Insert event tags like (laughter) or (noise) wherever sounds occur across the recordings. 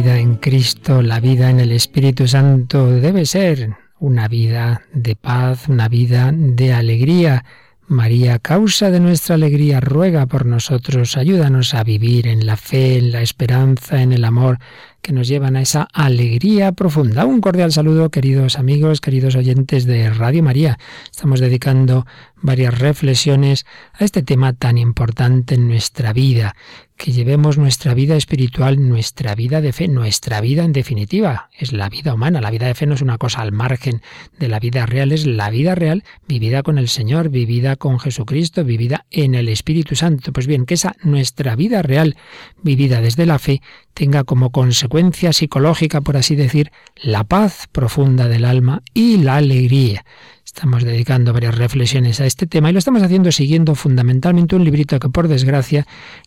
Vida en Cristo, la vida en el Espíritu Santo debe ser una vida de paz, una vida de alegría. María, causa de nuestra alegría, ruega por nosotros, ayúdanos a vivir en la fe, en la esperanza, en el amor que nos llevan a esa alegría profunda. Un cordial saludo, queridos amigos, queridos oyentes de Radio María. Estamos dedicando varias reflexiones a este tema tan importante en nuestra vida, que llevemos nuestra vida espiritual, nuestra vida de fe, nuestra vida en definitiva, es la vida humana. La vida de fe no es una cosa al margen de la vida real, es la vida real vivida con el Señor, vivida con Jesucristo, vivida en el Espíritu Santo. Pues bien, que esa nuestra vida real vivida desde la fe tenga como consecuencia psicológica, por así decir, la paz profunda del alma y la alegría. Estamos dedicando varias reflexiones a este tema y lo estamos haciendo siguiendo fundamentalmente un librito que por desgracia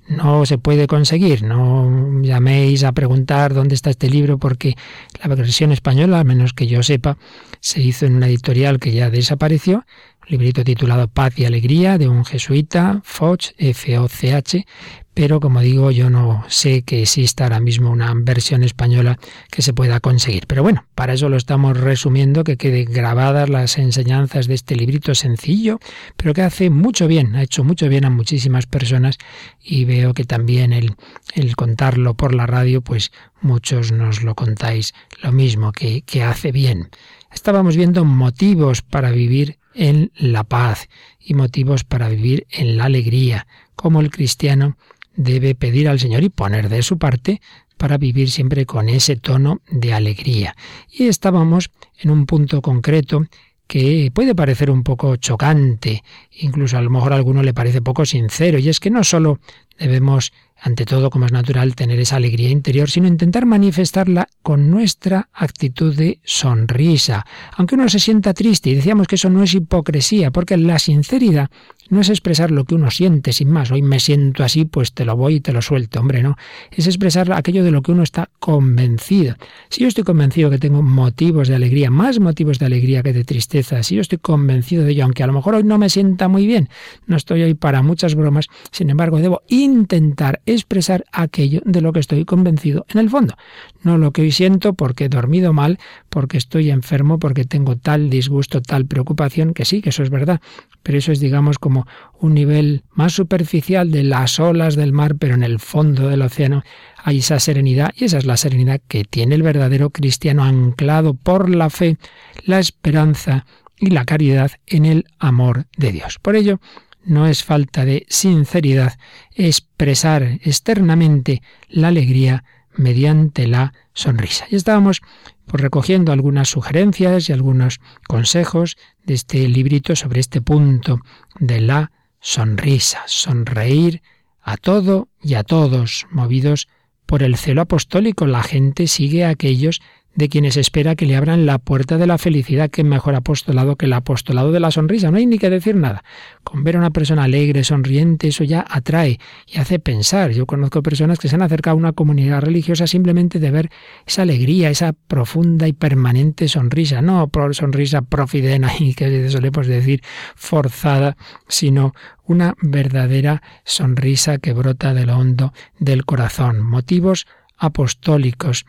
no se puede conseguir. No llaméis a preguntar dónde está este libro porque la versión española, al menos que yo sepa, se hizo en una editorial que ya desapareció. Librito titulado Paz y Alegría de un jesuita, Foch, F-O-C-H, pero como digo, yo no sé que exista ahora mismo una versión española que se pueda conseguir. Pero bueno, para eso lo estamos resumiendo, que queden grabadas las enseñanzas de este librito sencillo, pero que hace mucho bien, ha hecho mucho bien a muchísimas personas y veo que también el, el contarlo por la radio, pues muchos nos lo contáis lo mismo, que, que hace bien. Estábamos viendo motivos para vivir en la paz y motivos para vivir en la alegría, como el cristiano debe pedir al Señor y poner de su parte para vivir siempre con ese tono de alegría. Y estábamos en un punto concreto que puede parecer un poco chocante, incluso a lo mejor a alguno le parece poco sincero, y es que no solo debemos, ante todo como es natural, tener esa alegría interior, sino intentar manifestarla con nuestra actitud de sonrisa, aunque uno se sienta triste, y decíamos que eso no es hipocresía, porque la sinceridad no es expresar lo que uno siente sin más. Hoy me siento así, pues te lo voy y te lo suelto. Hombre, no. Es expresar aquello de lo que uno está convencido. Si yo estoy convencido que tengo motivos de alegría, más motivos de alegría que de tristeza, si yo estoy convencido de ello, aunque a lo mejor hoy no me sienta muy bien, no estoy hoy para muchas bromas, sin embargo, debo intentar expresar aquello de lo que estoy convencido en el fondo. No lo que hoy siento porque he dormido mal, porque estoy enfermo, porque tengo tal disgusto, tal preocupación, que sí, que eso es verdad, pero eso es, digamos, como un nivel más superficial de las olas del mar, pero en el fondo del océano hay esa serenidad, y esa es la serenidad que tiene el verdadero cristiano anclado por la fe, la esperanza y la caridad en el amor de Dios. Por ello, no es falta de sinceridad expresar externamente la alegría mediante la sonrisa. Y estábamos pues, recogiendo algunas sugerencias y algunos consejos de este librito sobre este punto de la sonrisa, sonreír a todo y a todos, movidos por el celo apostólico. La gente sigue a aquellos de quienes espera que le abran la puerta de la felicidad, que mejor apostolado que el apostolado de la sonrisa. No hay ni que decir nada. Con ver a una persona alegre, sonriente, eso ya atrae y hace pensar. Yo conozco personas que se han acercado a una comunidad religiosa simplemente de ver esa alegría, esa profunda y permanente sonrisa. No sonrisa profidena (laughs) y que solemos decir forzada, sino una verdadera sonrisa que brota de lo hondo del corazón. Motivos apostólicos.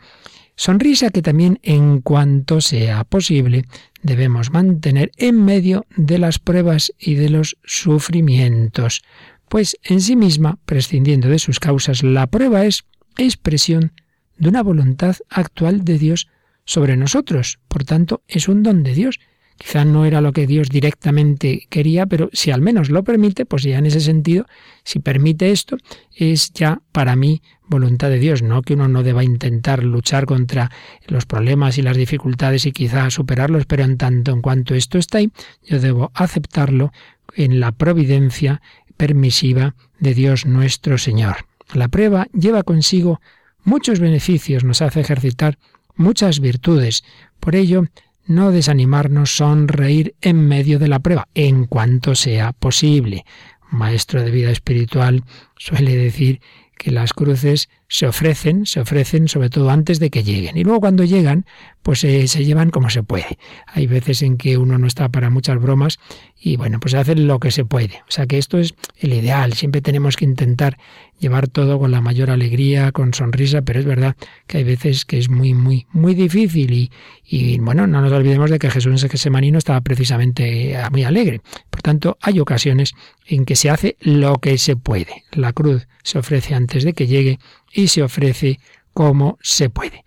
Sonrisa que también, en cuanto sea posible, debemos mantener en medio de las pruebas y de los sufrimientos, pues en sí misma, prescindiendo de sus causas, la prueba es expresión de una voluntad actual de Dios sobre nosotros. Por tanto, es un don de Dios. Quizá no era lo que Dios directamente quería, pero si al menos lo permite, pues ya en ese sentido, si permite esto, es ya para mí voluntad de Dios, no que uno no deba intentar luchar contra los problemas y las dificultades y quizá superarlos, pero en tanto en cuanto esto está ahí, yo debo aceptarlo en la providencia permisiva de Dios nuestro Señor. La prueba lleva consigo muchos beneficios, nos hace ejercitar muchas virtudes. Por ello, no desanimarnos, sonreír en medio de la prueba, en cuanto sea posible. maestro de vida espiritual suele decir que las cruces se ofrecen, se ofrecen sobre todo antes de que lleguen. Y luego cuando llegan, pues eh, se llevan como se puede. Hay veces en que uno no está para muchas bromas y bueno, pues se hace lo que se puede. O sea que esto es el ideal. Siempre tenemos que intentar llevar todo con la mayor alegría, con sonrisa, pero es verdad que hay veces que es muy, muy, muy difícil y, y bueno, no nos olvidemos de que Jesús en ese no estaba precisamente eh, muy alegre. Por tanto, hay ocasiones en que se hace lo que se puede. La cruz se ofrece antes de que llegue y se ofrece como se puede.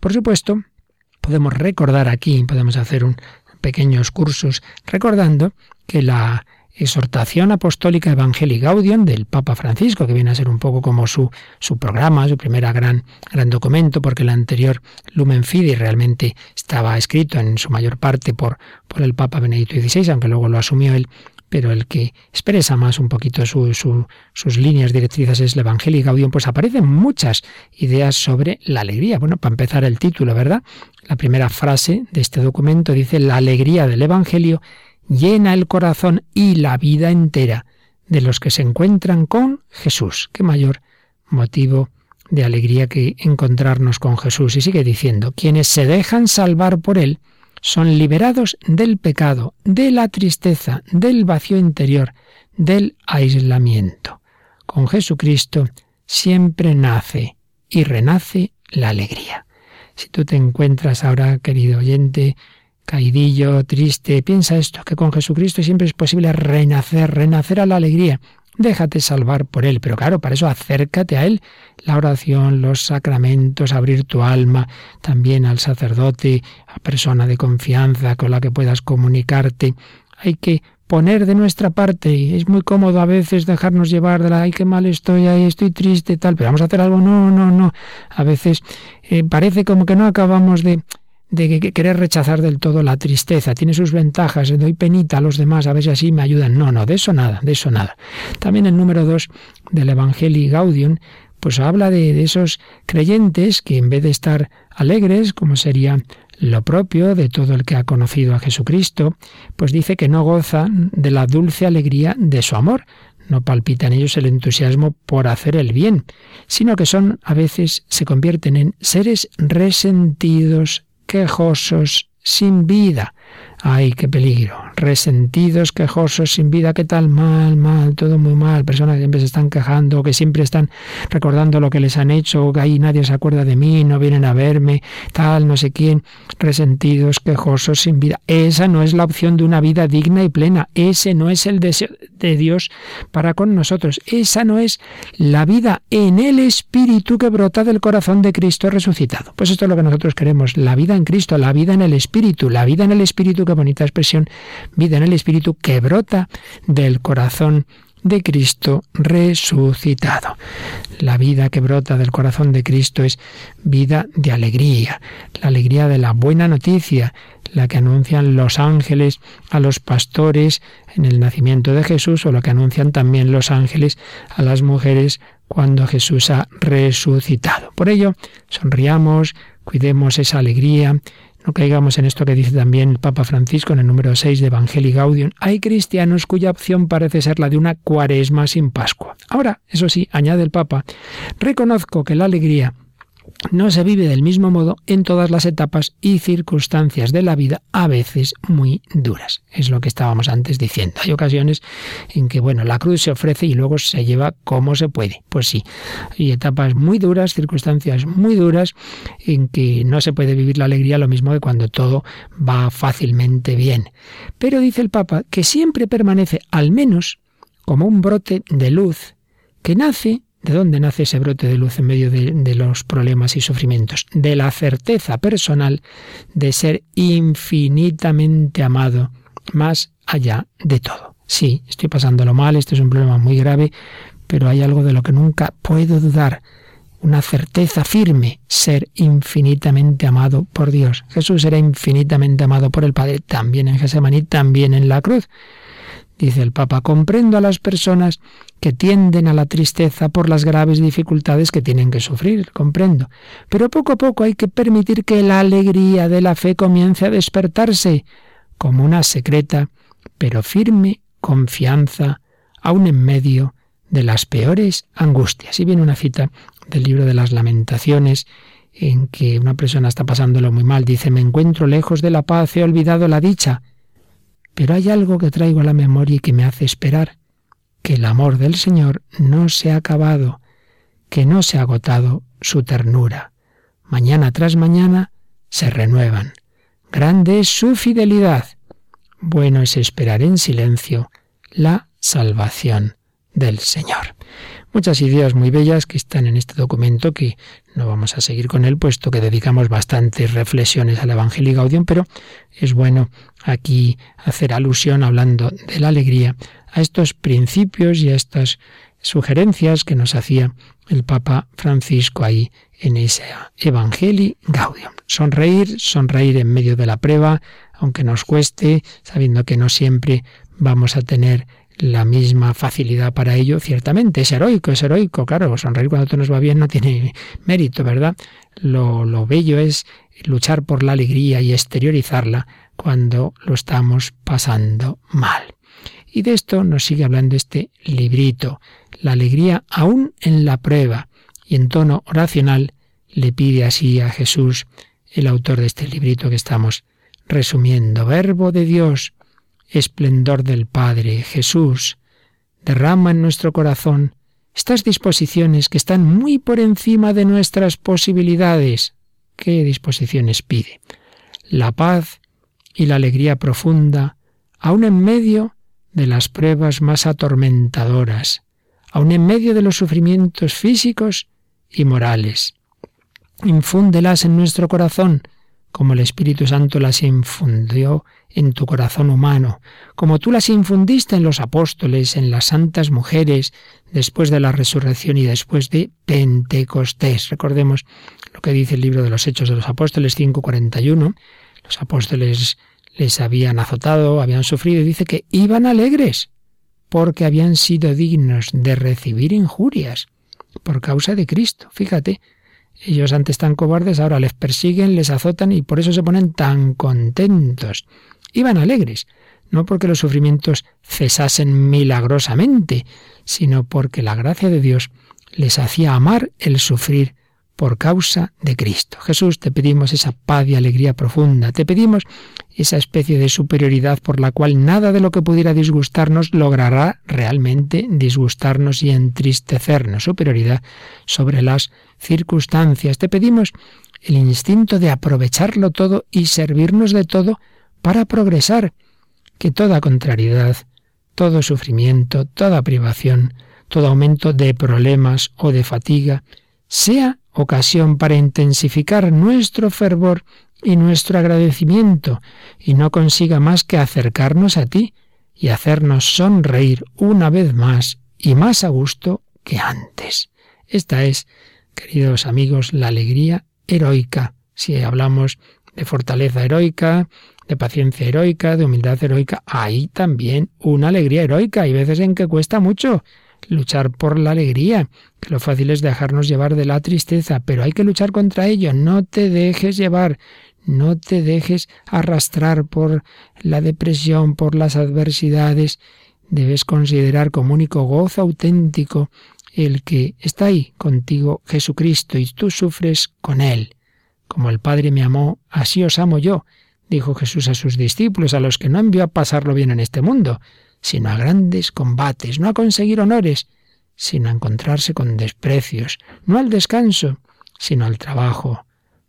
Por supuesto, podemos recordar aquí, podemos hacer un pequeños cursos recordando que la exhortación apostólica Evangelii Gaudium del Papa Francisco, que viene a ser un poco como su, su programa, su primera gran, gran documento, porque el anterior Lumen Fidei realmente estaba escrito en su mayor parte por, por el Papa Benedicto XVI, aunque luego lo asumió él pero el que expresa más un poquito sus líneas directrices es el Evangelio Gaudium, pues aparecen muchas ideas sobre la alegría. Bueno, para empezar el título, ¿verdad? La primera frase de este documento dice, la alegría del Evangelio llena el corazón y la vida entera de los que se encuentran con Jesús. Qué mayor motivo de alegría que encontrarnos con Jesús. Y sigue diciendo, quienes se dejan salvar por Él, son liberados del pecado, de la tristeza, del vacío interior, del aislamiento. Con Jesucristo siempre nace y renace la alegría. Si tú te encuentras ahora, querido oyente, caidillo, triste, piensa esto, que con Jesucristo siempre es posible renacer, renacer a la alegría. Déjate salvar por Él, pero claro, para eso acércate a Él. La oración, los sacramentos, abrir tu alma también al sacerdote, a persona de confianza con la que puedas comunicarte. Hay que poner de nuestra parte es muy cómodo a veces dejarnos llevar de la ay qué mal estoy, ay estoy triste tal, pero vamos a hacer algo, no, no, no. A veces eh, parece como que no acabamos de de querer rechazar del todo la tristeza. Tiene sus ventajas, doy penita a los demás, a ver si así me ayudan. No, no, de eso nada, de eso nada. También el número dos del Evangelii Gaudium, pues habla de, de esos creyentes que en vez de estar alegres, como sería lo propio de todo el que ha conocido a Jesucristo, pues dice que no goza de la dulce alegría de su amor, no palpita en ellos el entusiasmo por hacer el bien, sino que son a veces se convierten en seres resentidos, quejosos, sin vida. ¡Ay, qué peligro! Resentidos, quejosos, sin vida, ¿qué tal? Mal, mal, todo muy mal. Personas que siempre se están quejando, que siempre están recordando lo que les han hecho, que ahí nadie se acuerda de mí, no vienen a verme, tal, no sé quién. Resentidos, quejosos, sin vida. Esa no es la opción de una vida digna y plena. Ese no es el deseo de Dios para con nosotros. Esa no es la vida en el Espíritu que brota del corazón de Cristo resucitado. Pues esto es lo que nosotros queremos, la vida en Cristo, la vida en el Espíritu, la vida en el Espíritu, qué bonita expresión, vida en el Espíritu que brota del corazón de Cristo resucitado. La vida que brota del corazón de Cristo es vida de alegría, la alegría de la buena noticia, la que anuncian los ángeles a los pastores en el nacimiento de Jesús o lo que anuncian también los ángeles a las mujeres cuando Jesús ha resucitado. Por ello, sonriamos, cuidemos esa alegría, no caigamos en esto que dice también el Papa Francisco en el número 6 de Evangelii Gaudium. Hay cristianos cuya opción parece ser la de una cuaresma sin Pascua. Ahora, eso sí, añade el Papa, reconozco que la alegría no se vive del mismo modo en todas las etapas y circunstancias de la vida, a veces muy duras. Es lo que estábamos antes diciendo. Hay ocasiones en que, bueno, la cruz se ofrece y luego se lleva como se puede. Pues sí, hay etapas muy duras, circunstancias muy duras, en que no se puede vivir la alegría lo mismo que cuando todo va fácilmente bien. Pero dice el Papa que siempre permanece al menos como un brote de luz que nace ¿De dónde nace ese brote de luz en medio de, los problemas y sufrimientos? De la certeza personal de ser infinitamente amado más allá de todo. Sí, estoy pasándolo mal, este es un problema muy grave, pero hay algo de lo que nunca puedo dudar, una certeza firme, ser infinitamente amado por Dios. Jesús era infinitamente amado por el Padre, también en Gesemaní, también en la cruz. Dice el Papa, comprendo a las personas que tienden a la tristeza por las graves dificultades que tienen que sufrir, comprendo. Pero poco a poco hay que permitir que la alegría de la fe comience a despertarse como una secreta pero firme confianza, aun en medio de las peores angustias. Y viene una cita del libro de las lamentaciones en que una persona está pasándolo muy mal. Dice, me encuentro lejos de la paz, he olvidado la dicha. Pero hay algo que traigo a la memoria y que me hace esperar, que el amor del Señor no se ha acabado, que no se ha agotado su ternura. Mañana tras mañana se renuevan. Grande es su fidelidad. Bueno es esperar en silencio la salvación del Señor. Muchas ideas muy bellas que están en este documento que no vamos a seguir con él, puesto que dedicamos bastantes reflexiones al Evangelio y Gaudium, pero es bueno aquí hacer alusión, hablando de la alegría, a estos principios y a estas sugerencias que nos hacía el Papa Francisco ahí en ese Evangelio Gaudium. Sonreír, sonreír en medio de la prueba, aunque nos cueste, sabiendo que no siempre vamos a tener la misma facilidad para ello, ciertamente es heroico, es heroico, claro, sonreír cuando todo nos va bien no tiene mérito, ¿verdad? Lo, lo bello es luchar por la alegría y exteriorizarla cuando lo estamos pasando mal. Y de esto nos sigue hablando este librito, la alegría aún en la prueba, y en tono oracional le pide así a Jesús, el autor de este librito que estamos resumiendo, Verbo de Dios, esplendor del Padre, Jesús, derrama en nuestro corazón estas disposiciones que están muy por encima de nuestras posibilidades. ¿Qué disposiciones pide? La paz y la alegría profunda, aun en medio de las pruebas más atormentadoras, aun en medio de los sufrimientos físicos y morales. Infúndelas en nuestro corazón, como el Espíritu Santo las infundió en tu corazón humano, como tú las infundiste en los apóstoles, en las santas mujeres, después de la resurrección y después de Pentecostés. Recordemos lo que dice el libro de los Hechos de los Apóstoles 5:41. Los apóstoles les habían azotado, habían sufrido, y dice que iban alegres, porque habían sido dignos de recibir injurias por causa de Cristo. Fíjate, ellos antes están cobardes, ahora les persiguen, les azotan y por eso se ponen tan contentos. Iban alegres, no porque los sufrimientos cesasen milagrosamente, sino porque la gracia de Dios les hacía amar el sufrir por causa de Cristo. Jesús, te pedimos esa paz y alegría profunda, te pedimos esa especie de superioridad por la cual nada de lo que pudiera disgustarnos logrará realmente disgustarnos y entristecernos, superioridad sobre las circunstancias. Te pedimos el instinto de aprovecharlo todo y servirnos de todo para progresar, que toda contrariedad, todo sufrimiento, toda privación, todo aumento de problemas o de fatiga, sea ocasión para intensificar nuestro fervor y nuestro agradecimiento, y no consiga más que acercarnos a ti y hacernos sonreír una vez más y más a gusto que antes. Esta es, queridos amigos, la alegría heroica. Si hablamos de fortaleza heroica, de paciencia heroica, de humildad heroica, hay también una alegría heroica. Hay veces en que cuesta mucho, luchar por la alegría, que lo fácil es dejarnos llevar de la tristeza, pero hay que luchar contra ello, no te dejes llevar, no te dejes arrastrar por la depresión, por las adversidades, debes considerar como único gozo auténtico el que está ahí contigo Jesucristo y tú sufres con Él. Como el Padre me amó, así os amo yo, dijo Jesús a sus discípulos, a los que no envió a pasarlo bien en este mundo, sino a grandes combates, no a conseguir honores, sino a encontrarse con desprecios, no al descanso, sino al trabajo,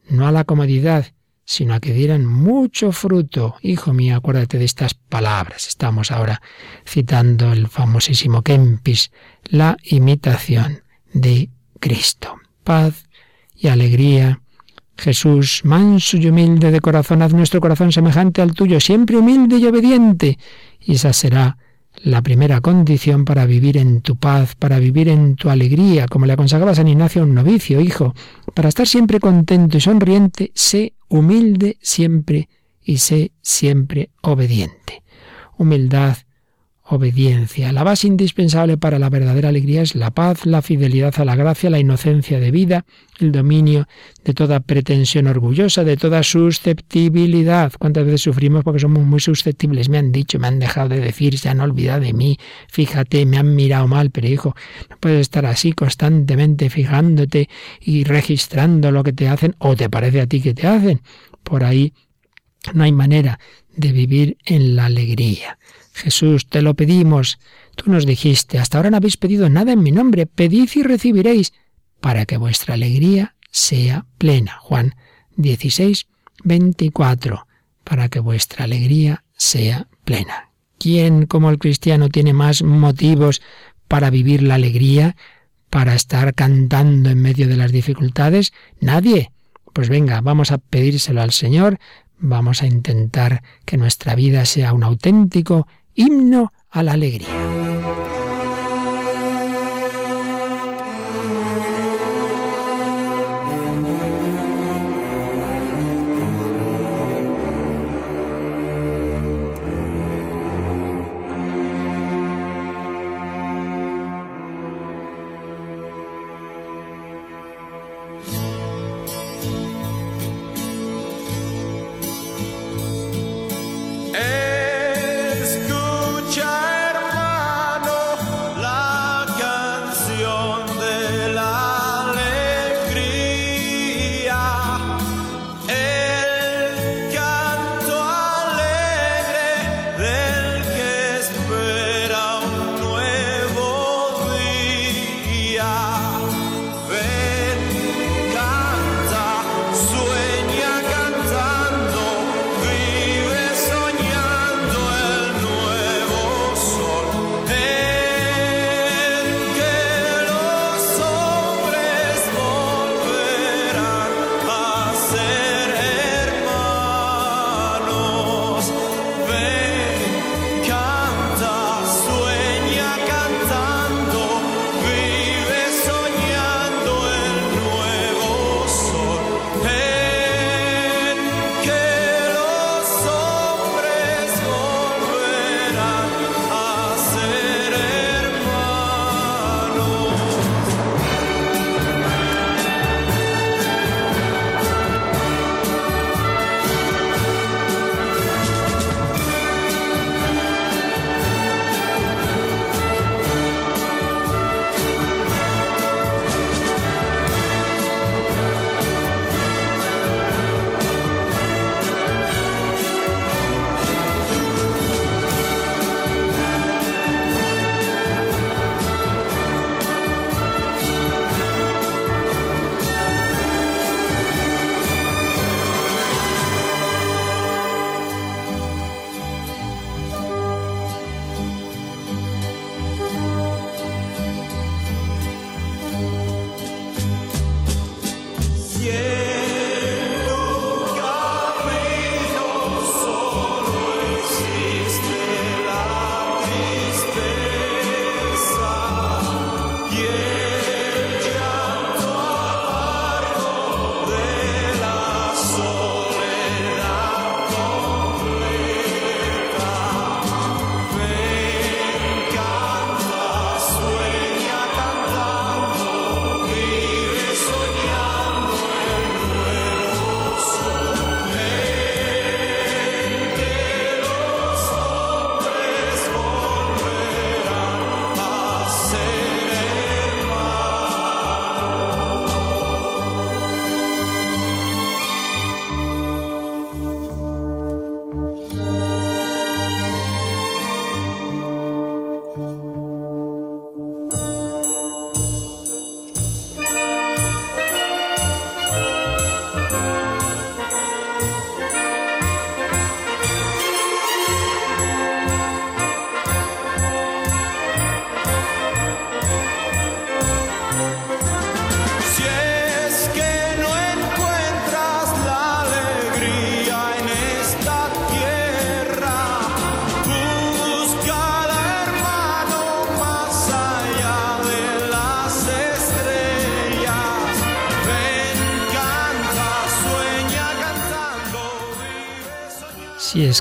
no a la comodidad, sino a que dieran mucho fruto. Hijo mío, acuérdate de estas palabras. Estamos ahora citando el famosísimo Kempis, la imitación de Cristo. Paz y alegría. Jesús, manso y humilde de corazón, haz nuestro corazón semejante al tuyo, siempre humilde y obediente. Y esa será la primera condición para vivir en tu paz, para vivir en tu alegría, como le aconsejaba San Ignacio a un novicio, hijo, para estar siempre contento y sonriente, sé humilde siempre y sé siempre obediente. Humildad, obediencia. La base indispensable para la verdadera alegría es la paz, la fidelidad a la gracia, la inocencia de vida, el dominio de toda pretensión orgullosa, de toda susceptibilidad. ¿Cuántas veces sufrimos porque somos muy susceptibles? Me han dicho, me han dejado de decir, se han olvidado de mí, fíjate, me han mirado mal, pero hijo, no puedes estar así constantemente fijándote y registrando lo que te hacen o te parece a ti que te hacen. Por ahí no hay manera de vivir en la alegría. Jesús, te lo pedimos. Tú nos dijiste, hasta ahora no habéis pedido nada en mi nombre, pedid y recibiréis, para que vuestra alegría sea plena. Juan 16, 24, para que vuestra alegría sea plena. ¿Quién como el cristiano tiene más motivos para vivir la alegría, para estar cantando en medio de las dificultades? Nadie. Pues venga, vamos a pedírselo al Señor, vamos a intentar que nuestra vida sea un auténtico himno a la alegría.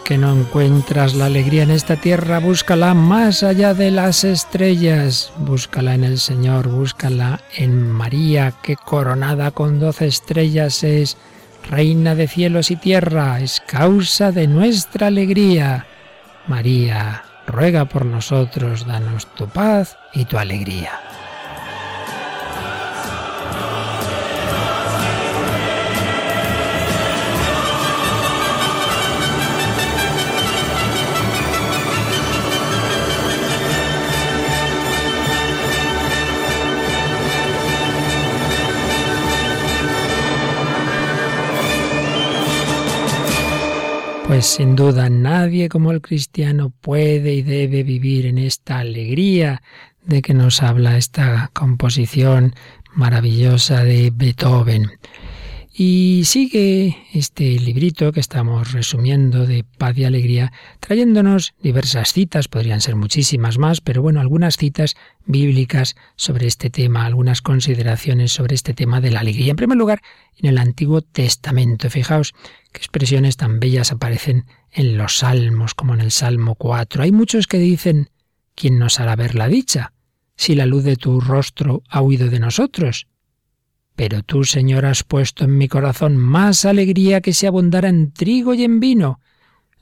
Que no encuentras la alegría en esta tierra, búscala más allá de las estrellas. Búscala en el Señor, búscala en María, que coronada con doce estrellas es reina de cielos y tierra, es causa de nuestra alegría. María, ruega por nosotros, danos tu paz y tu alegría. Pues sin duda nadie como el cristiano puede y debe vivir en esta alegría de que nos habla esta composición maravillosa de Beethoven. Y sigue este librito que estamos resumiendo de paz y alegría, trayéndonos diversas citas, podrían ser muchísimas más, pero bueno, algunas citas bíblicas sobre este tema, algunas consideraciones sobre este tema de la alegría. En primer lugar, en el Antiguo Testamento. Fijaos qué expresiones tan bellas aparecen en los salmos, como en el Salmo 4. Hay muchos que dicen, ¿quién nos hará ver la dicha? Si la luz de tu rostro ha huido de nosotros. Pero tú, Señor, has puesto en mi corazón más alegría que si abundara en trigo y en vino.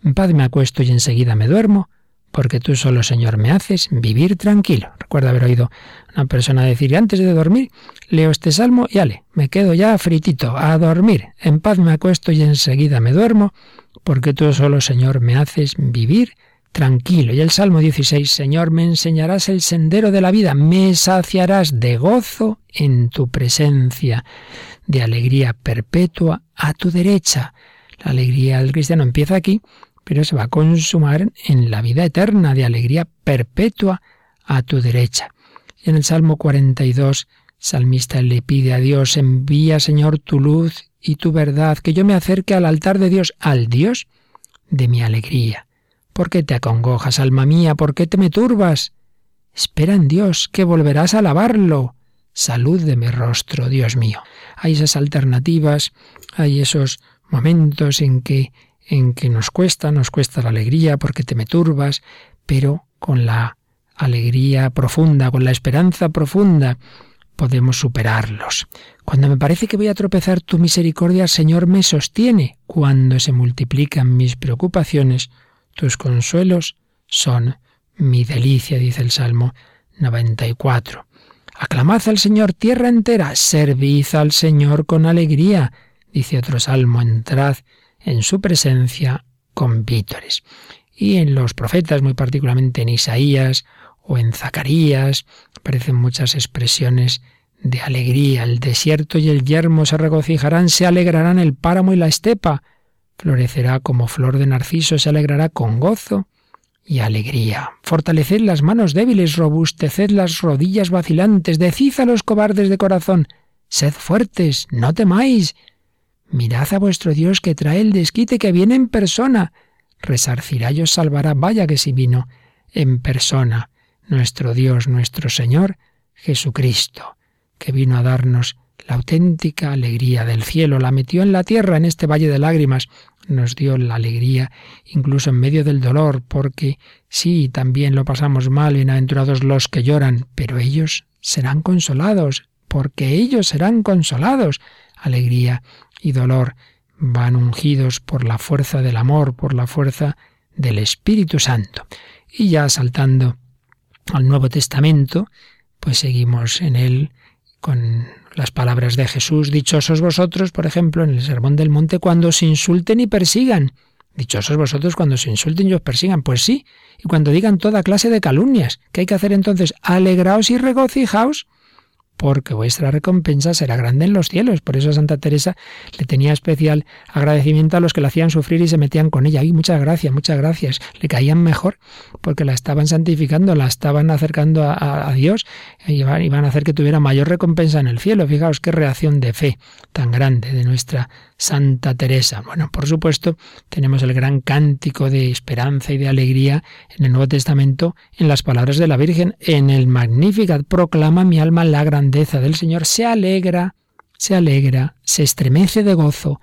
En paz me acuesto y enseguida me duermo, porque tú solo, Señor, me haces vivir tranquilo. Recuerdo haber oído a una persona decir, antes de dormir, leo este salmo y ale, me quedo ya fritito, a dormir. En paz me acuesto y enseguida me duermo, porque tú solo, Señor, me haces vivir tranquilo. Y el Salmo 16, Señor, me enseñarás el sendero de la vida, me saciarás de gozo en tu presencia, de alegría perpetua a tu derecha. La alegría del cristiano empieza aquí, pero se va a consumar en la vida eterna, de alegría perpetua a tu derecha. Y en el Salmo 42, salmista le pide a Dios, envía Señor tu luz y tu verdad, que yo me acerque al altar de Dios, al Dios de mi alegría. ¿Por qué te acongojas, alma mía? ¿Por qué te me turbas? Espera en Dios, que volverás a alabarlo. Salud de mi rostro, Dios mío. Hay esas alternativas, hay esos momentos en que en que nos cuesta, nos cuesta la alegría porque te me turbas, pero con la alegría profunda, con la esperanza profunda, podemos superarlos. Cuando me parece que voy a tropezar, tu misericordia, Señor, me sostiene. Cuando se multiplican mis preocupaciones, tus consuelos son mi delicia, dice el Salmo 94. Aclamad al Señor tierra entera, servid al Señor con alegría, dice otro salmo, entrad en su presencia con vítores. Y en los profetas, muy particularmente en Isaías o en Zacarías, aparecen muchas expresiones de alegría. El desierto y el yermo se regocijarán, se alegrarán el páramo y la estepa florecerá como flor de narciso, se alegrará con gozo y alegría. Fortaleced las manos débiles, robusteced las rodillas vacilantes, decid a los cobardes de corazón, sed fuertes, no temáis. Mirad a vuestro Dios que trae el desquite que viene en persona. Resarcirá y os salvará, vaya que si vino en persona, nuestro Dios, nuestro Señor, Jesucristo, que vino a darnos la auténtica alegría del cielo, la metió en la tierra, en este valle de lágrimas, nos dio la alegría incluso en medio del dolor, porque sí, también lo pasamos mal, bienaventurados los que lloran, pero ellos serán consolados, porque ellos serán consolados. Alegría y dolor van ungidos por la fuerza del amor, por la fuerza del Espíritu Santo. Y ya saltando al Nuevo Testamento, pues seguimos en él con las palabras de Jesús, dichosos vosotros, por ejemplo, en el Sermón del Monte, cuando os insulten y persigan. Dichosos vosotros cuando os insulten y os persigan. Pues sí, y cuando digan toda clase de calumnias. ¿Qué hay que hacer entonces? Alegraos y regocijaos porque vuestra recompensa será grande en los cielos. Por eso Santa Teresa le tenía especial agradecimiento a los que la hacían sufrir y se metían con ella. Y muchas gracias, muchas gracias. Le caían mejor porque la estaban santificando, la estaban acercando a, Dios y iban a hacer que tuviera mayor recompensa en el cielo. Fijaos qué reacción de fe tan grande de nuestra Santa Teresa. Bueno, por supuesto, tenemos el gran cántico de esperanza y de alegría en el Nuevo Testamento en las palabras de la Virgen. En el Magnificat proclama mi alma la grandeza del Señor, se alegra, se alegra, se estremece de gozo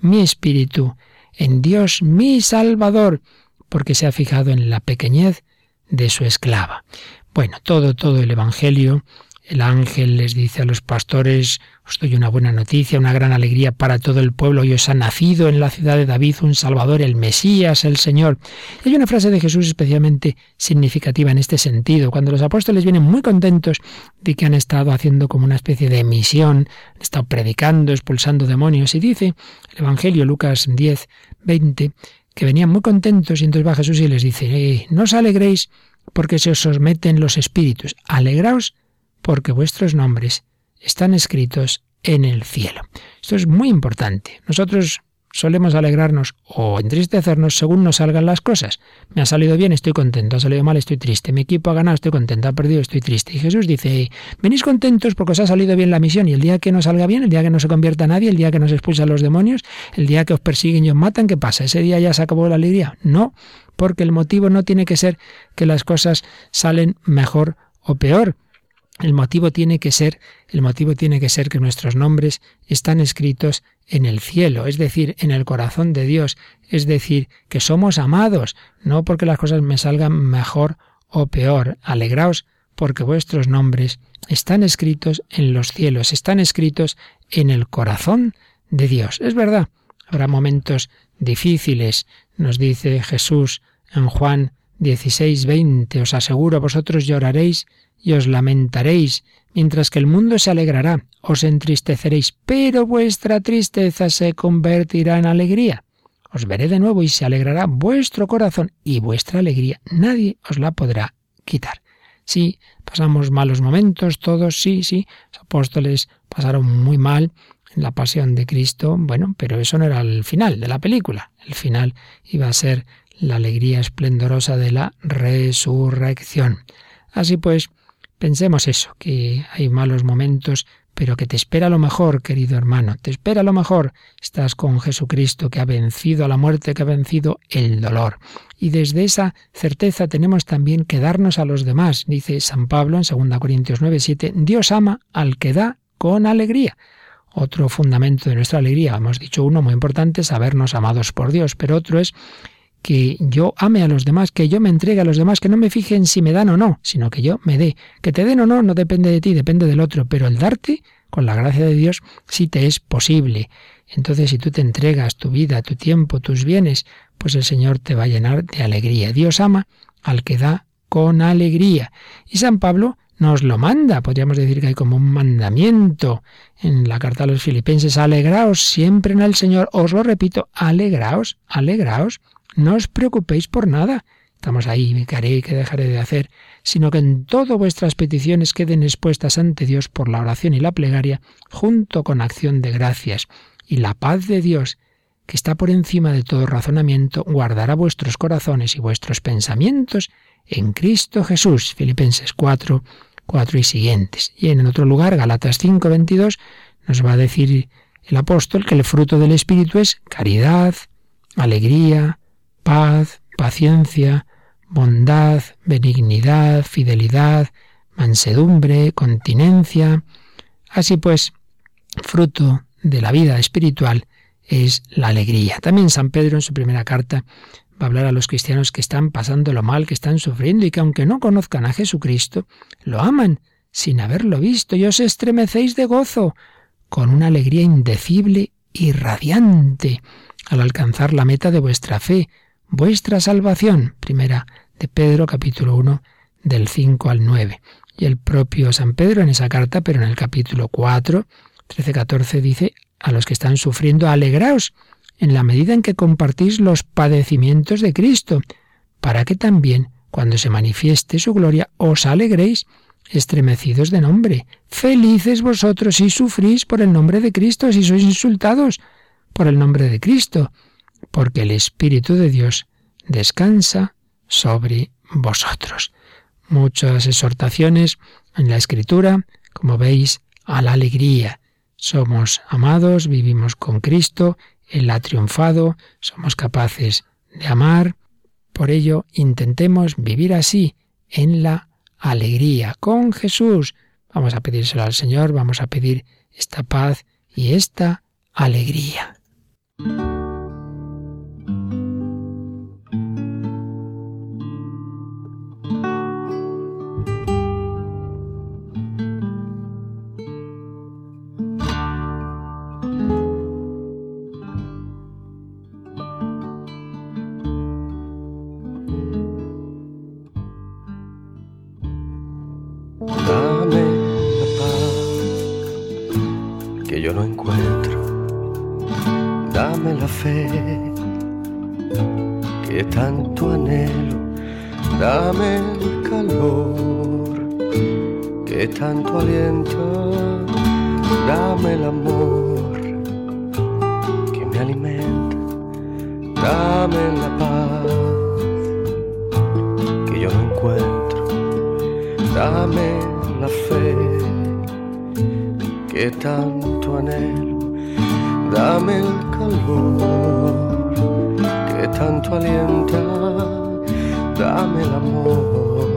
mi espíritu en Dios mi Salvador, porque se ha fijado en la pequeñez de su esclava. Bueno, todo, todo el Evangelio el ángel les dice a los pastores, os doy una buena noticia, una gran alegría para todo el pueblo, y os ha nacido en la ciudad de David un Salvador, el Mesías, el Señor. hay una frase de Jesús especialmente significativa en este sentido, cuando los apóstoles vienen muy contentos de que han estado haciendo como una especie de misión, han estado predicando, expulsando demonios, y dice el Evangelio Lucas 10, 20, que venían muy contentos y entonces va Jesús y les dice, eh, no os alegréis porque se os someten los espíritus, alegraos porque vuestros nombres están escritos en el cielo. Esto es muy importante. Nosotros solemos alegrarnos o entristecernos según nos salgan las cosas. Me ha salido bien, estoy contento, ha salido mal, estoy triste, mi equipo ha ganado, estoy contento, ha perdido, estoy triste. Y Jesús dice, venís contentos porque os ha salido bien la misión y el día que no salga bien, el día que no se convierta nadie, el día que no se expulsan los demonios, el día que os persiguen y os matan, ¿qué pasa? ¿Ese día ya se acabó la alegría? No, porque el motivo no tiene que ser que las cosas salen mejor o peor, el motivo tiene que ser, el motivo tiene que ser que nuestros nombres están escritos en el cielo, es decir, en el corazón de Dios, es decir, que somos amados, no porque las cosas me salgan mejor o peor. Alegraos porque vuestros nombres están escritos en los cielos, están escritos en el corazón de Dios. Es verdad, habrá momentos difíciles, nos dice Jesús en Juan 16, 20, os aseguro, vosotros lloraréis y os lamentaréis, mientras que el mundo se alegrará, os entristeceréis, pero vuestra tristeza se convertirá en alegría. Os veré de nuevo y se alegrará vuestro corazón y vuestra alegría nadie os la podrá quitar. Sí, pasamos malos momentos, todos, sí, sí, los apóstoles pasaron muy mal en la pasión de Cristo, bueno, pero eso no era el final de la película. El final iba a ser la alegría esplendorosa de la resurrección. Así pues, Pensemos eso, que hay malos momentos, pero que te espera lo mejor, querido hermano, te espera lo mejor. Estás con Jesucristo que ha vencido a la muerte, que ha vencido el dolor. Y desde esa certeza tenemos también que darnos a los demás. Dice San Pablo en 2 Corintios 9, 7, Dios ama al que da con alegría. Otro fundamento de nuestra alegría, hemos dicho uno muy importante, sabernos amados por Dios, pero otro es que yo ame a los demás, que yo me entregue a los demás, que no me fije en si me dan o no, sino que yo me dé. Que te den o no no depende de ti, depende del otro, pero el darte, con la gracia de Dios, sí te es posible. Entonces, si tú te entregas tu vida, tu tiempo, tus bienes, pues el Señor te va a llenar de alegría. Dios ama al que da con alegría. Y San Pablo nos lo manda, podríamos decir que hay como un mandamiento en la carta a los filipenses, alegraos siempre en el Señor, os lo repito, alegraos, alegraos. No os preocupéis por nada. Estamos ahí, ¿qué haré, qué dejaré de hacer? Sino que en todo vuestras peticiones queden expuestas ante Dios por la oración y la plegaria, junto con acción de gracias. Y la paz de Dios, que está por encima de todo razonamiento, guardará vuestros corazones y vuestros pensamientos en Cristo Jesús. Filipenses 4, 4 y siguientes. Y en otro lugar, Galatas 5, 22, nos va a decir el apóstol que el fruto del Espíritu es caridad, alegría, paz, paciencia, bondad, benignidad, fidelidad, mansedumbre, continencia. Así pues, fruto de la vida espiritual es la alegría. También San Pedro en su primera carta va a hablar a los cristianos que están pasando lo mal, que están sufriendo y que aunque no conozcan a Jesucristo, lo aman sin haberlo visto y os estremecéis de gozo, con una alegría indecible y radiante al alcanzar la meta de vuestra fe, vuestra salvación. Primera de Pedro capítulo 1 del 5 al 9. Y el propio San Pedro en esa carta, pero en el capítulo 4, 13-14 dice a los que están sufriendo, alegraos en la medida en que compartís los padecimientos de Cristo, para que también, cuando se manifieste su gloria, os alegréis, estremecidos de nombre. Felices vosotros si sufrís por el nombre de Cristo, si sois insultados por el nombre de Cristo, porque el Espíritu de Dios descansa sobre vosotros. Muchas exhortaciones en la Escritura, como veis, a la alegría. Somos amados, vivimos con Cristo, Él ha triunfado, somos capaces de amar. Por ello, intentemos vivir así, en la alegría, con Jesús. Vamos a pedírselo al Señor, vamos a pedir esta paz y esta alegría. El calor que tanto alienta, dame el amor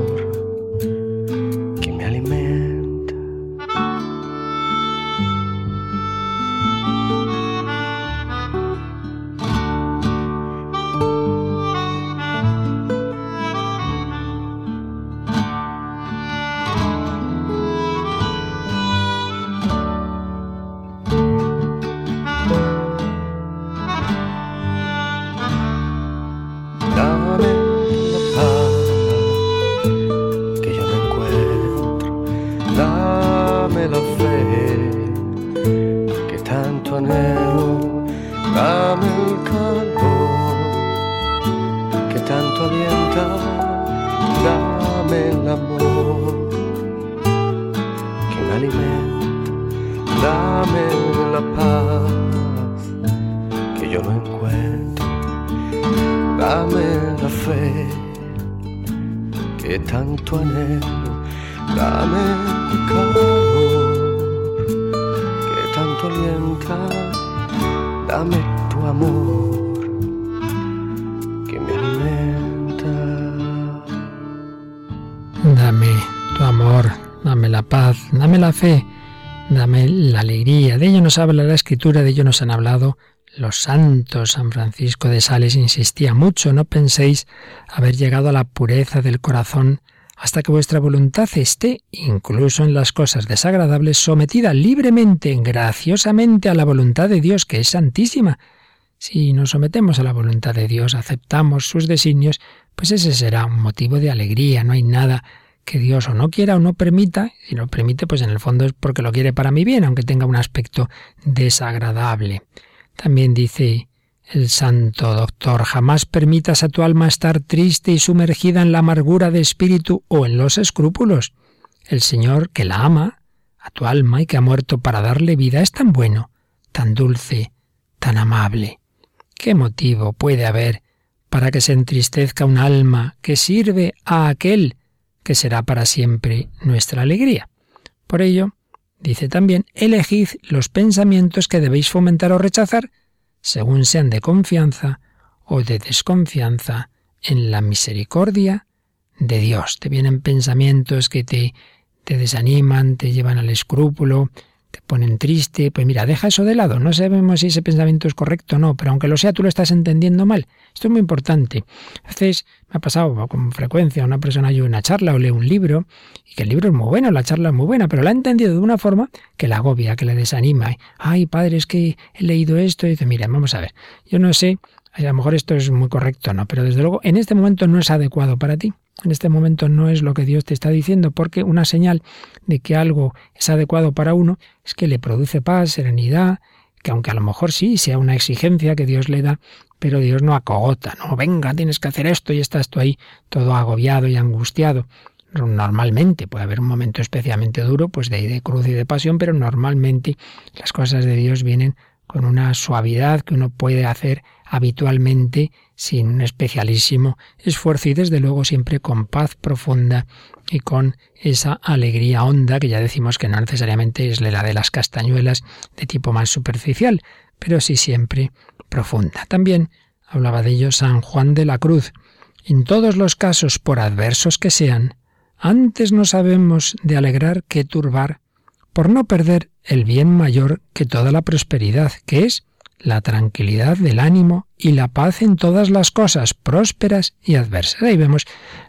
nos habla la Escritura, de ello nos han hablado los santos. San Francisco de Sales insistía mucho, no penséis haber llegado a la pureza del corazón hasta que vuestra voluntad esté, incluso en las cosas desagradables, sometida libremente, graciosamente a la voluntad de Dios, que es santísima. Si nos sometemos a la voluntad de Dios, aceptamos sus designios, pues ese será un motivo de alegría, no hay nada que Dios o no quiera o no permita, si lo permite, pues en el fondo es porque lo quiere para mi bien, aunque tenga un aspecto desagradable. También dice el santo doctor, jamás permitas a tu alma estar triste y sumergida en la amargura de espíritu o en los escrúpulos. El Señor, que la ama, a tu alma y que ha muerto para darle vida, es tan bueno, tan dulce, tan amable. ¿Qué motivo puede haber para que se entristezca un alma que sirve a aquel que será para siempre nuestra alegría? Por ello, dice también, elegid los pensamientos que debéis fomentar o rechazar, según sean de confianza o de desconfianza en la misericordia de Dios. Te vienen pensamientos que te, te desaniman, te llevan al escrúpulo, ponen triste, pues mira, deja eso de lado. No sabemos si ese pensamiento es correcto o no, pero aunque lo sea, tú lo estás entendiendo mal. Esto es muy importante. A veces me ha pasado con frecuencia, una persona oye una charla o lee un libro, y que el libro es muy bueno, la charla es muy buena, pero la ha entendido de una forma que la agobia, que le desanima. Ay, padre, es que he leído esto, y dice, mira, vamos a ver, yo no sé, a lo mejor esto es muy correcto, ¿no? Pero desde luego, en este momento no es adecuado para ti. En este momento no es lo que Dios te está diciendo, porque una señal de que algo es adecuado para uno es que le produce paz, serenidad, que aunque a lo mejor sí sea una exigencia que Dios le da, pero Dios no acogota, no, venga, tienes que hacer esto y estás tú ahí todo agobiado y angustiado. Normalmente puede haber un momento especialmente duro, pues de, de cruz y de pasión, pero normalmente las cosas de Dios vienen con una suavidad que uno puede hacer habitualmente sin un especialísimo esfuerzo y desde luego siempre con paz profunda y con esa alegría honda que ya decimos que no necesariamente es la de las castañuelas de tipo más superficial, pero sí siempre profunda. También hablaba de ello San Juan de la Cruz. En todos los casos, por adversos que sean, antes no sabemos de alegrar que turbar, por no perder el bien mayor que toda la prosperidad, que es la tranquilidad del ánimo y la paz en todas las cosas, prósperas y adversas. Ahí vemos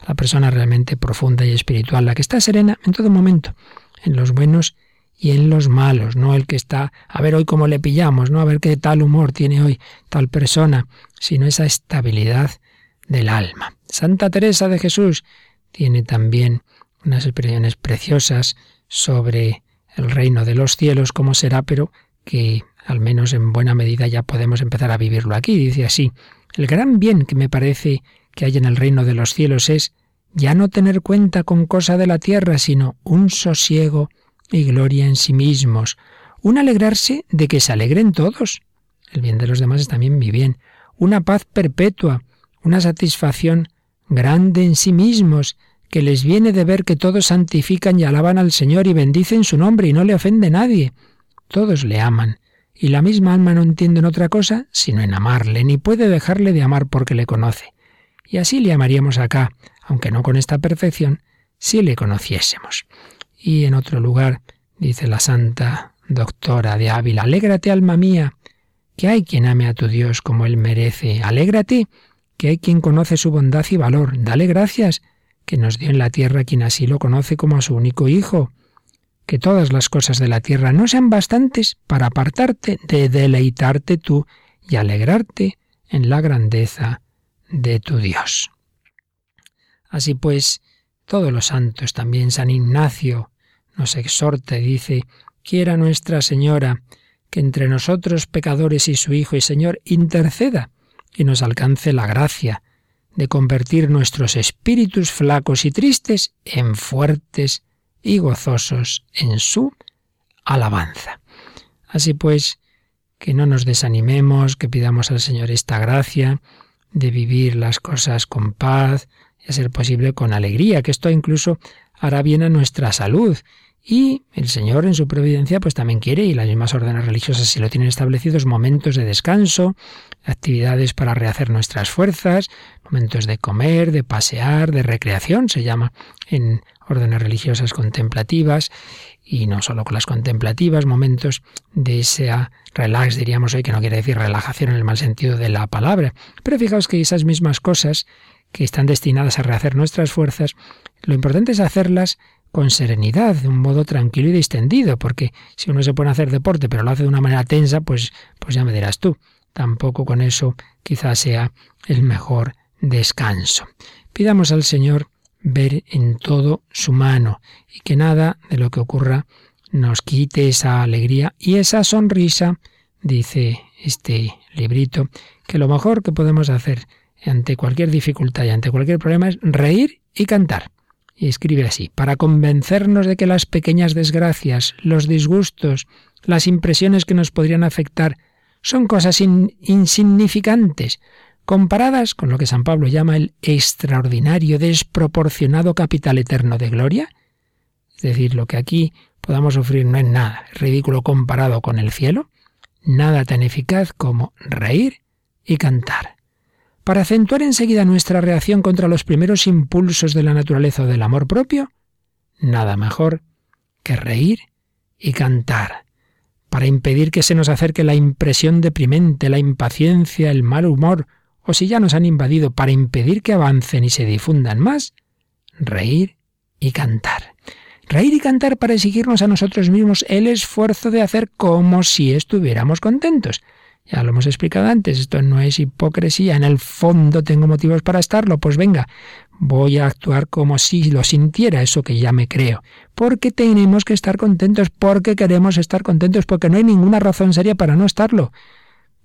la persona realmente profunda y espiritual, la que está serena en todo momento, en los buenos y en los malos, no el que está a ver hoy cómo le pillamos, no a ver qué tal humor tiene hoy tal persona, sino esa estabilidad del alma. Santa Teresa de Jesús tiene también unas expresiones preciosas sobre el reino de los cielos, cómo será, pero que al menos en buena medida ya podemos empezar a vivirlo aquí. Dice así, el gran bien que me parece que hay en el reino de los cielos es ya no tener cuenta con cosa de la tierra, sino un sosiego y gloria en sí mismos, un alegrarse de que se alegren todos. El bien de los demás es también mi bien, una paz perpetua, una satisfacción grande en sí mismos, que les viene de ver que todos santifican y alaban al Señor y bendicen su nombre y no le ofende nadie. Todos le aman, y la misma alma no entiende en otra cosa sino en amarle, ni puede dejarle de amar porque le conoce. Y así le amaríamos acá, aunque no con esta perfección, si le conociésemos. Y en otro lugar dice la santa doctora de Ávila, alégrate alma mía, que hay quien ame a tu Dios como él merece, alégrate, que hay quien conoce su bondad y valor, dale gracias, que nos dio en la tierra quien así lo conoce como a su único Hijo, que todas las cosas de la tierra no sean bastantes para apartarte de deleitarte tú y alegrarte en la grandeza de tu Dios. Así pues, todos los santos, también San Ignacio, nos exhorta y dice, quiera Nuestra Señora que entre nosotros pecadores y su Hijo y Señor interceda y nos alcance la gracia de convertir nuestros espíritus flacos y tristes en fuertes y gozosos en su alabanza. Así pues, que no nos desanimemos, que pidamos al Señor esta gracia de vivir las cosas con paz y a ser posible con alegría, que esto incluso hará bien a nuestra salud y el Señor en su providencia pues también quiere, y las mismas órdenes religiosas si lo tienen establecidos, momentos de descanso, actividades para rehacer nuestras fuerzas, momentos de comer, de pasear, de recreación, se llama en órdenes religiosas contemplativas, y no solo con las contemplativas, momentos de ese relax, diríamos hoy, que no quiere decir relajación en el mal sentido de la palabra. Pero fijaos que esas mismas cosas que están destinadas a rehacer nuestras fuerzas, lo importante es hacerlas con serenidad, de un modo tranquilo y distendido, porque si uno se pone a hacer deporte pero lo hace de una manera tensa, pues, pues ya me dirás tú. Tampoco con eso quizás sea el mejor descanso. Pidamos al Señor ver en todo su mano y que nada de lo que ocurra nos quite esa alegría y esa sonrisa, dice este librito, que lo mejor que podemos hacer ante cualquier dificultad y ante cualquier problema es reír y cantar. Y escribe así, para convencernos de que las pequeñas desgracias, los disgustos, las impresiones que nos podrían afectar son cosas insignificantes, comparadas con lo que San Pablo llama el extraordinario, desproporcionado capital eterno de gloria. Es decir, lo que aquí podamos sufrir no es nada, ridículo comparado con el cielo, nada tan eficaz como reír y cantar para acentuar enseguida nuestra reacción contra los primeros impulsos de la naturaleza o del amor propio? Nada mejor que reír y cantar, para impedir que se nos acerque la impresión deprimente, la impaciencia, el mal humor, o si ya nos han invadido, para impedir que avancen y se difundan más, reír y cantar. Reír y cantar para exigirnos a nosotros mismos el esfuerzo de hacer como si estuviéramos contentos, ya lo hemos explicado antes, esto no es hipocresía, en el fondo tengo motivos para estarlo, pues venga, voy a actuar como si lo sintiera, eso que ya me creo, porque tenemos que estar contentos, porque queremos estar contentos, porque no hay ninguna razón seria para no estarlo,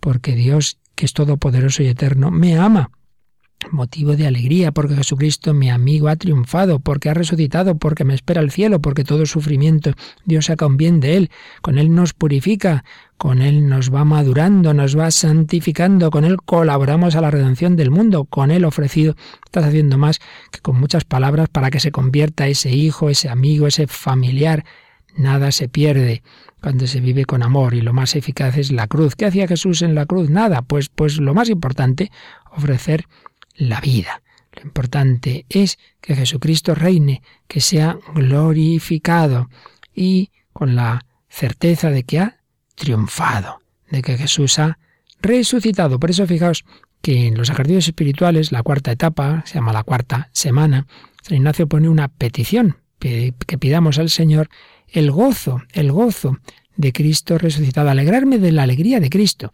porque Dios, que es todopoderoso y eterno, me ama motivo de alegría, porque Jesucristo, mi amigo, ha triunfado, porque ha resucitado, porque me espera el cielo, porque todo sufrimiento Dios saca un bien de él, con él nos purifica, con él nos va madurando, nos va santificando, con él colaboramos a la redención del mundo, con él ofrecido, estás haciendo más que con muchas palabras para que se convierta ese hijo, ese amigo, ese familiar. Nada se pierde cuando se vive con amor y lo más eficaz es la cruz. ¿Qué hacía Jesús en la cruz? Nada, pues pues lo más importante, ofrecer la vida. Lo importante es que Jesucristo reine, que sea glorificado y con la certeza de que ha triunfado, de que Jesús ha resucitado. Por eso fijaos que en los ejercicios espirituales, la cuarta etapa, se llama la cuarta semana, San Ignacio pone una petición, que pidamos al Señor el gozo, el gozo de Cristo resucitado, alegrarme de la alegría de Cristo.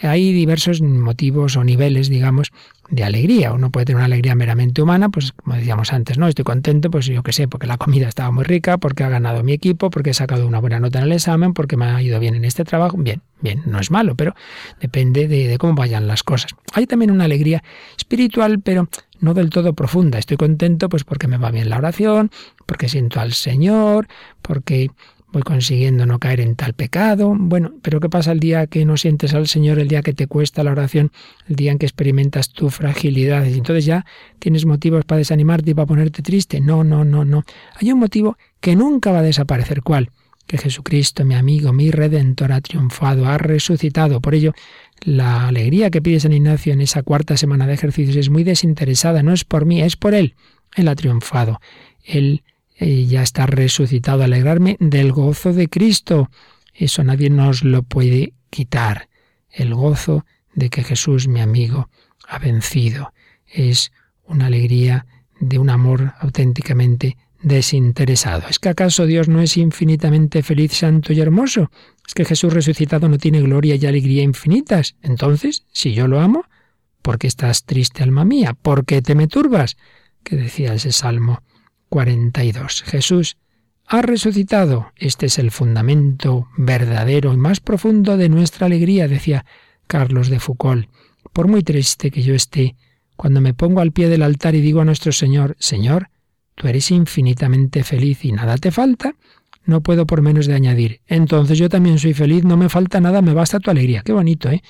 Hay diversos motivos o niveles, digamos, de alegría. Uno puede tener una alegría meramente humana, pues como decíamos antes, ¿no? Estoy contento, pues yo qué sé, porque la comida estaba muy rica, porque ha ganado mi equipo, porque he sacado una buena nota en el examen, porque me ha ido bien en este trabajo. Bien, bien, no es malo, pero depende de, de cómo vayan las cosas. Hay también una alegría espiritual, pero no del todo profunda. Estoy contento pues porque me va bien la oración, porque siento al Señor, porque voy consiguiendo no caer en tal pecado. Bueno, pero ¿qué pasa el día que no sientes al Señor, el día que te cuesta la oración, el día en que experimentas tu fragilidad? Y entonces ya tienes motivos para desanimarte y para ponerte triste. No, no, no, no. Hay un motivo que nunca va a desaparecer. ¿Cuál? Que Jesucristo, mi amigo, mi redentor, ha triunfado, ha resucitado. Por ello, la alegría que pide San Ignacio en esa cuarta semana de ejercicios es muy desinteresada, no es por mí, es por Él. Él ha triunfado. Él y ya está resucitado, alegrarme del gozo de Cristo. Eso nadie nos lo puede quitar. El gozo de que Jesús, mi amigo, ha vencido. Es una alegría de un amor auténticamente desinteresado. ¿Es que acaso Dios no es infinitamente feliz, santo y hermoso? ¿Es que Jesús resucitado no tiene gloria y alegría infinitas? Entonces, si yo lo amo, ¿por qué estás triste, alma mía? ¿Por qué te me turbas? que decía ese salmo 42. Jesús ha resucitado. Este es el fundamento verdadero y más profundo de nuestra alegría, decía Carlos de Foucault. Por muy triste que yo esté, cuando me pongo al pie del altar y digo a nuestro Señor, Señor, tú eres infinitamente feliz y nada te falta, no puedo por menos de añadir, entonces yo también soy feliz, no me falta nada, me basta tu alegría. Qué bonito, ¿eh?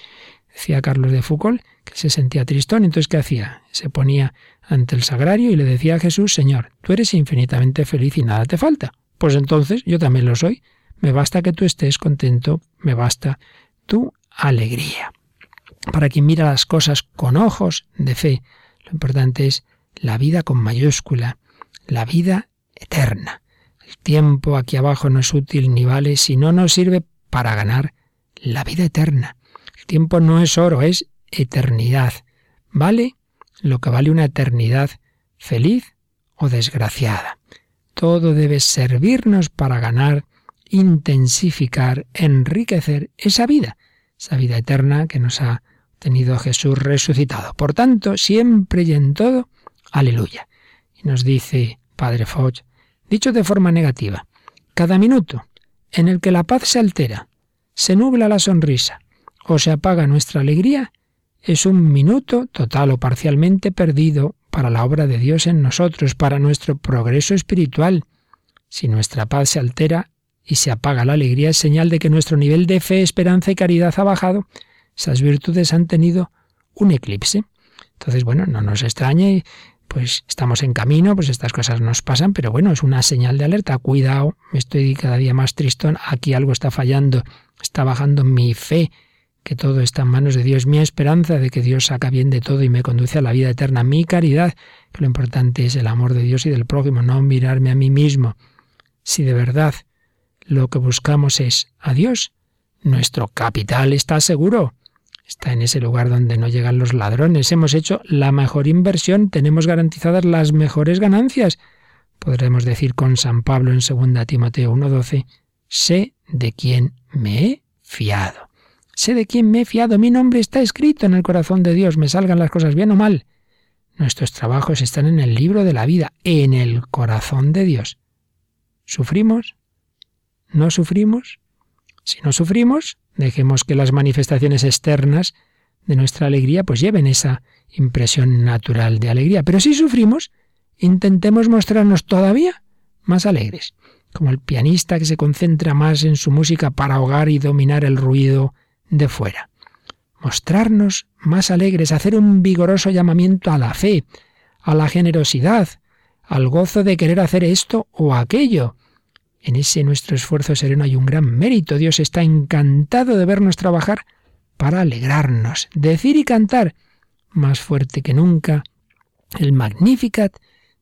Decía Carlos de Foucault que se sentía tristón, entonces ¿qué hacía? Se ponía ante el sagrario y le decía a Jesús, Señor, tú eres infinitamente feliz y nada te falta. Pues entonces yo también lo soy. Me basta que tú estés contento, me basta tu alegría. Para quien mira las cosas con ojos de fe, lo importante es la vida con mayúscula, la vida eterna. El tiempo aquí abajo no es útil ni vale si no nos sirve para ganar la vida eterna. El tiempo no es oro, es eternidad. Vale lo que vale una eternidad feliz o desgraciada. Todo debe servirnos para ganar, intensificar, enriquecer esa vida, esa vida eterna que nos ha tenido Jesús resucitado. Por tanto, siempre y en todo, aleluya. Y nos dice Padre Foch, dicho de forma negativa, cada minuto en el que la paz se altera, se nubla la sonrisa o se apaga nuestra alegría, es un minuto total o parcialmente perdido para la obra de Dios en nosotros, para nuestro progreso espiritual. Si nuestra paz se altera y se apaga la alegría, es señal de que nuestro nivel de fe, esperanza y caridad ha bajado. Esas virtudes han tenido un eclipse. Entonces, bueno, no nos extrañe, pues estamos en camino, pues estas cosas nos pasan, pero bueno, es una señal de alerta. Cuidado, me estoy cada día más tristón, aquí algo está fallando, está bajando mi fe, que todo está en manos de Dios, mi esperanza de que Dios saca bien de todo y me conduce a la vida eterna, mi caridad, que lo importante es el amor de Dios y del prójimo, no mirarme a mí mismo. Si de verdad lo que buscamos es a Dios, nuestro capital está seguro. Está en ese lugar donde no llegan los ladrones. Hemos hecho la mejor inversión, tenemos garantizadas las mejores ganancias. Podremos decir con San Pablo en 2 Timoteo 1:12, sé de quién me he fiado. Sé de quién me he fiado, mi nombre está escrito en el corazón de Dios, me salgan las cosas bien o mal. Nuestros trabajos están en el libro de la vida, en el corazón de Dios. ¿Sufrimos? ¿No sufrimos? Si no sufrimos, dejemos que las manifestaciones externas de nuestra alegría pues lleven esa impresión natural de alegría. Pero si sufrimos, intentemos mostrarnos todavía más alegres, como el pianista que se concentra más en su música para ahogar y dominar el ruido de fuera. Mostrarnos más alegres, hacer un vigoroso llamamiento a la fe, a la generosidad, al gozo de querer hacer esto o aquello. En ese nuestro esfuerzo sereno hay un gran mérito. Dios está encantado de vernos trabajar para alegrarnos, decir y cantar más fuerte que nunca el Magnificat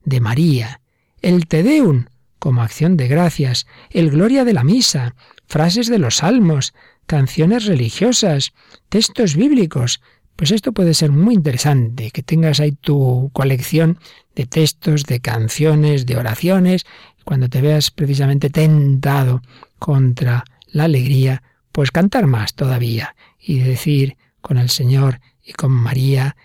de María, el Te Deum como acción de gracias, el Gloria de la Misa, frases de los salmos, canciones religiosas, textos bíblicos. Pues esto puede ser muy interesante, que tengas ahí tu colección de textos, de canciones, de oraciones, cuando te veas precisamente tentado contra la alegría, pues cantar más todavía y decir con el Señor y con María,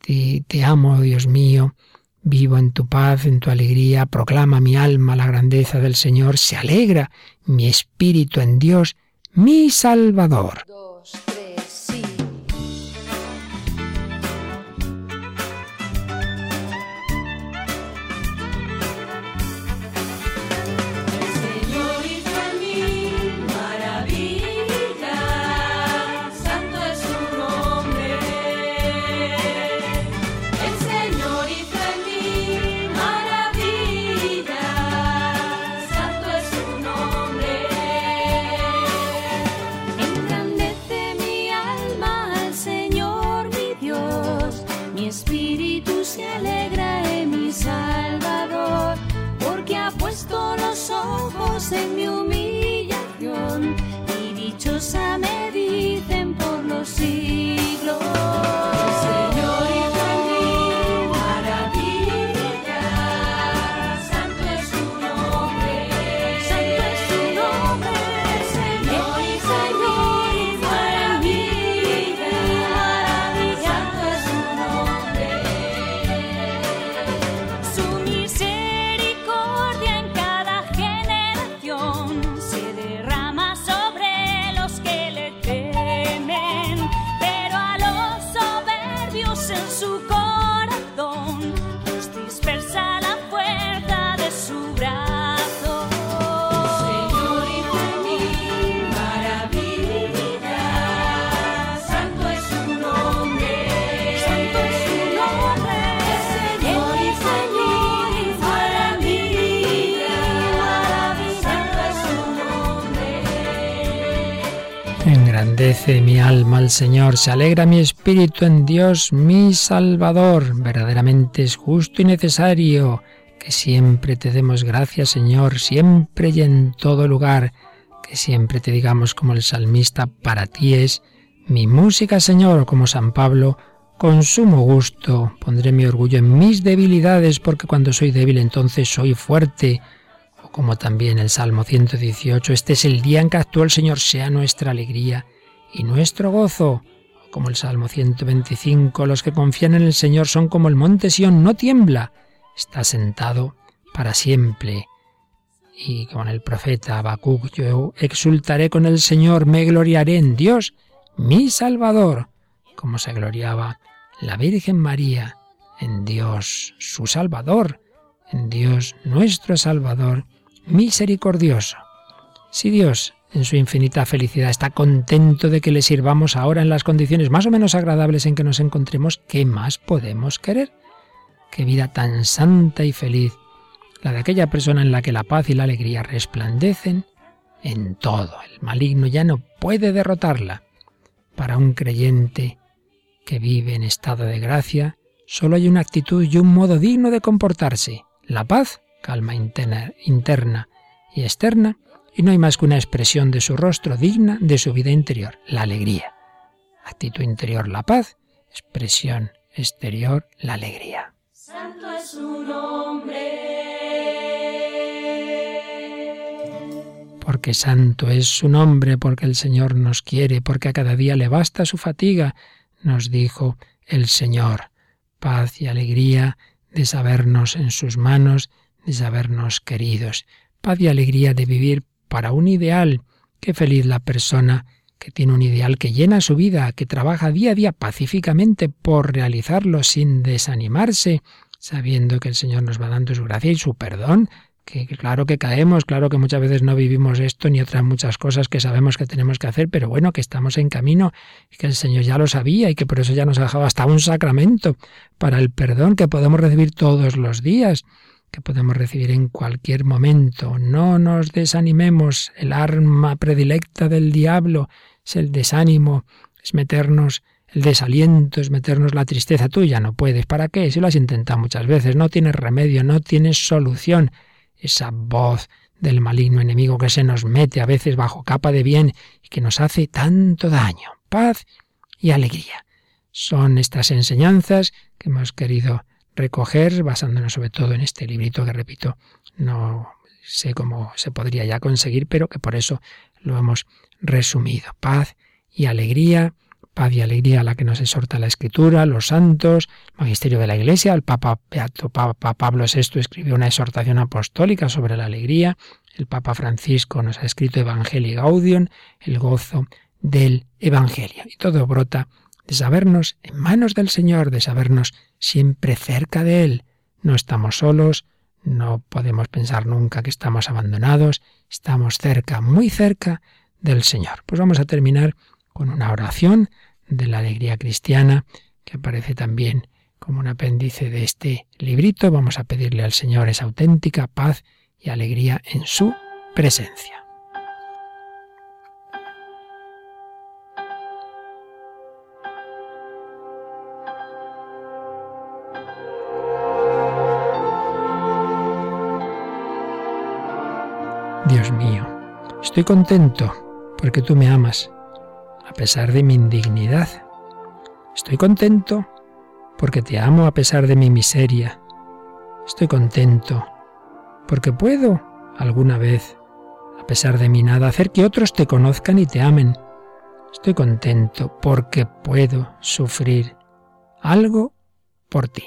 te, amo, Dios mío, Vivo en tu paz, en tu alegría, proclama mi alma la grandeza del Señor, se alegra mi espíritu en Dios, mi Salvador. Engrandece mi alma al Señor, se alegra mi espíritu en Dios mi Salvador. Verdaderamente es justo y necesario que siempre te demos gracias, Señor, siempre y en todo lugar, que siempre te digamos como el salmista, para ti es mi música, Señor, como San Pablo, con sumo gusto pondré mi orgullo en mis debilidades, porque cuando soy débil entonces soy fuerte o como también el Salmo 118, este es el día en que actuó el Señor, sea nuestra alegría y nuestro gozo. Como el Salmo 125, los que confían en el Señor son como el monte Sión, no tiembla, está sentado para siempre. Y con el profeta Habacuc, yo exultaré con el Señor, me gloriaré en Dios, mi Salvador, como se gloriaba la Virgen María en Dios, su Salvador, en Dios nuestro Salvador misericordioso. Si Dios en su infinita felicidad está contento de que le sirvamos ahora en las condiciones más o menos agradables en que nos encontremos, ¿qué más podemos querer? Qué vida tan santa y feliz, la de aquella persona en la que la paz y la alegría resplandecen en todo. El maligno ya no puede derrotarla. Para un creyente que vive en estado de gracia, solo hay una actitud y un modo digno de comportarse, la paz, calma interna, interna y externa, y no hay más que una expresión de su rostro digna de su vida interior, la alegría. Actitud interior, la paz, expresión exterior, la alegría. Santo es su nombre. Porque santo es su nombre, porque el Señor nos quiere, porque a cada día le basta su fatiga, nos dijo el Señor. Paz y alegría de sabernos en sus manos, de sabernos queridos. Paz y alegría de vivir para un ideal. Qué feliz la persona que tiene un ideal que llena su vida, que trabaja día a día pacíficamente por realizarlo sin desanimarse, sabiendo que el Señor nos va dando su gracia y su perdón, que, claro que caemos, claro que muchas veces no vivimos esto ni otras muchas cosas que sabemos que tenemos que hacer, pero bueno, que estamos en camino y que el Señor ya lo sabía y que por eso ya nos ha dejado hasta un sacramento para el perdón que podemos recibir todos los días que podemos recibir en cualquier momento. No nos desanimemos. El arma predilecta del diablo es el desánimo, es meternos el desaliento, es meternos la tristeza. Tú ya no puedes. ¿Para qué? Si lo has intentado muchas veces, no tienes remedio, no tienes solución. Esa voz del maligno enemigo que se nos mete a veces bajo capa de bien y que nos hace tanto daño. Paz y alegría. Son estas enseñanzas que hemos querido recoger, basándonos sobre todo en este librito que repito, no sé cómo se podría ya conseguir, pero que por eso lo hemos resumido. Paz y alegría, paz y alegría a la que nos exhorta la Escritura, los santos, magisterio de la Iglesia, el Papa, Papa Pablo VI escribió una exhortación apostólica sobre la alegría, el Papa Francisco nos ha escrito Evangelii Gaudium, el gozo del Evangelio. Y todo brota de sabernos en manos del Señor, de sabernos siempre cerca de Él. No estamos solos, no podemos pensar nunca que estamos abandonados, estamos cerca, muy cerca del Señor. Pues vamos a terminar con una oración de la alegría cristiana, que aparece también como un apéndice de este librito. Vamos a pedirle al Señor esa auténtica paz y alegría en su presencia. Estoy contento porque tú me amas a pesar de mi indignidad. Estoy contento porque te amo a pesar de mi miseria. Estoy contento porque puedo alguna vez, a pesar de mi nada, hacer que otros te conozcan y te amen. Estoy contento porque puedo sufrir algo por ti.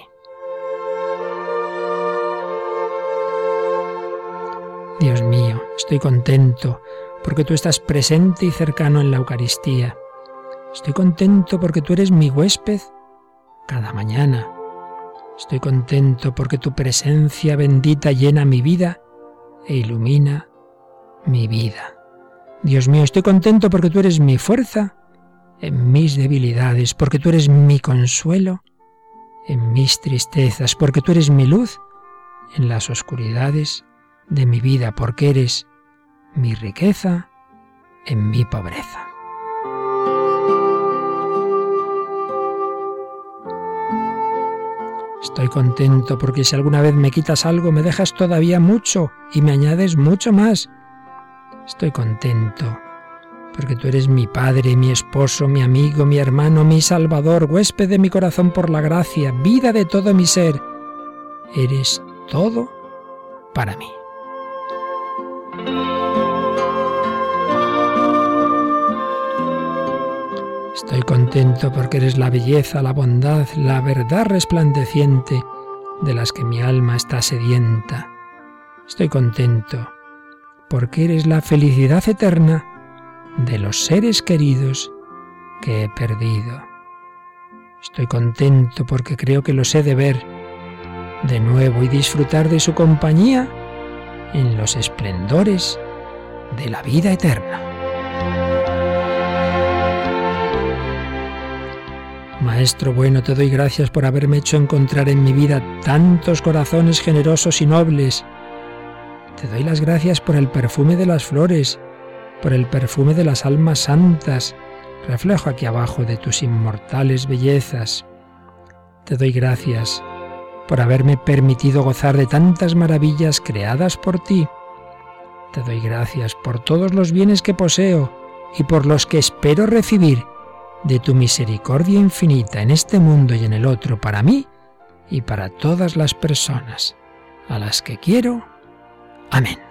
Dios mío, estoy contento porque tú estás presente y cercano en la Eucaristía. Estoy contento porque tú eres mi huésped cada mañana. Estoy contento porque tu presencia bendita llena mi vida e ilumina mi vida. Dios mío, estoy contento porque tú eres mi fuerza en mis debilidades, porque tú eres mi consuelo en mis tristezas, porque tú eres mi luz en las oscuridades de mi vida, porque eres mi riqueza en mi pobreza. Estoy contento porque si alguna vez me quitas algo, me dejas todavía mucho y me añades mucho más. Estoy contento porque tú eres mi padre, mi esposo, mi amigo, mi hermano, mi salvador, huésped de mi corazón por la gracia, vida de todo mi ser. Eres todo para mí. Estoy contento porque eres la belleza, la bondad, la verdad resplandeciente de las que mi alma está sedienta. Estoy contento porque eres la felicidad eterna de los seres queridos que he perdido. Estoy contento porque creo que los he de ver de nuevo y disfrutar de su compañía en los esplendores de la vida eterna. Maestro bueno, te doy gracias por haberme hecho encontrar en mi vida tantos corazones generosos y nobles. Te doy las gracias por el perfume de las flores, por el perfume de las almas santas, reflejo aquí abajo de tus inmortales bellezas. Te doy gracias por haberme permitido gozar de tantas maravillas creadas por ti. Te doy gracias por todos los bienes que poseo y por los que espero recibir de tu misericordia infinita en este mundo y en el otro para mí y para todas las personas a las que quiero. Amén.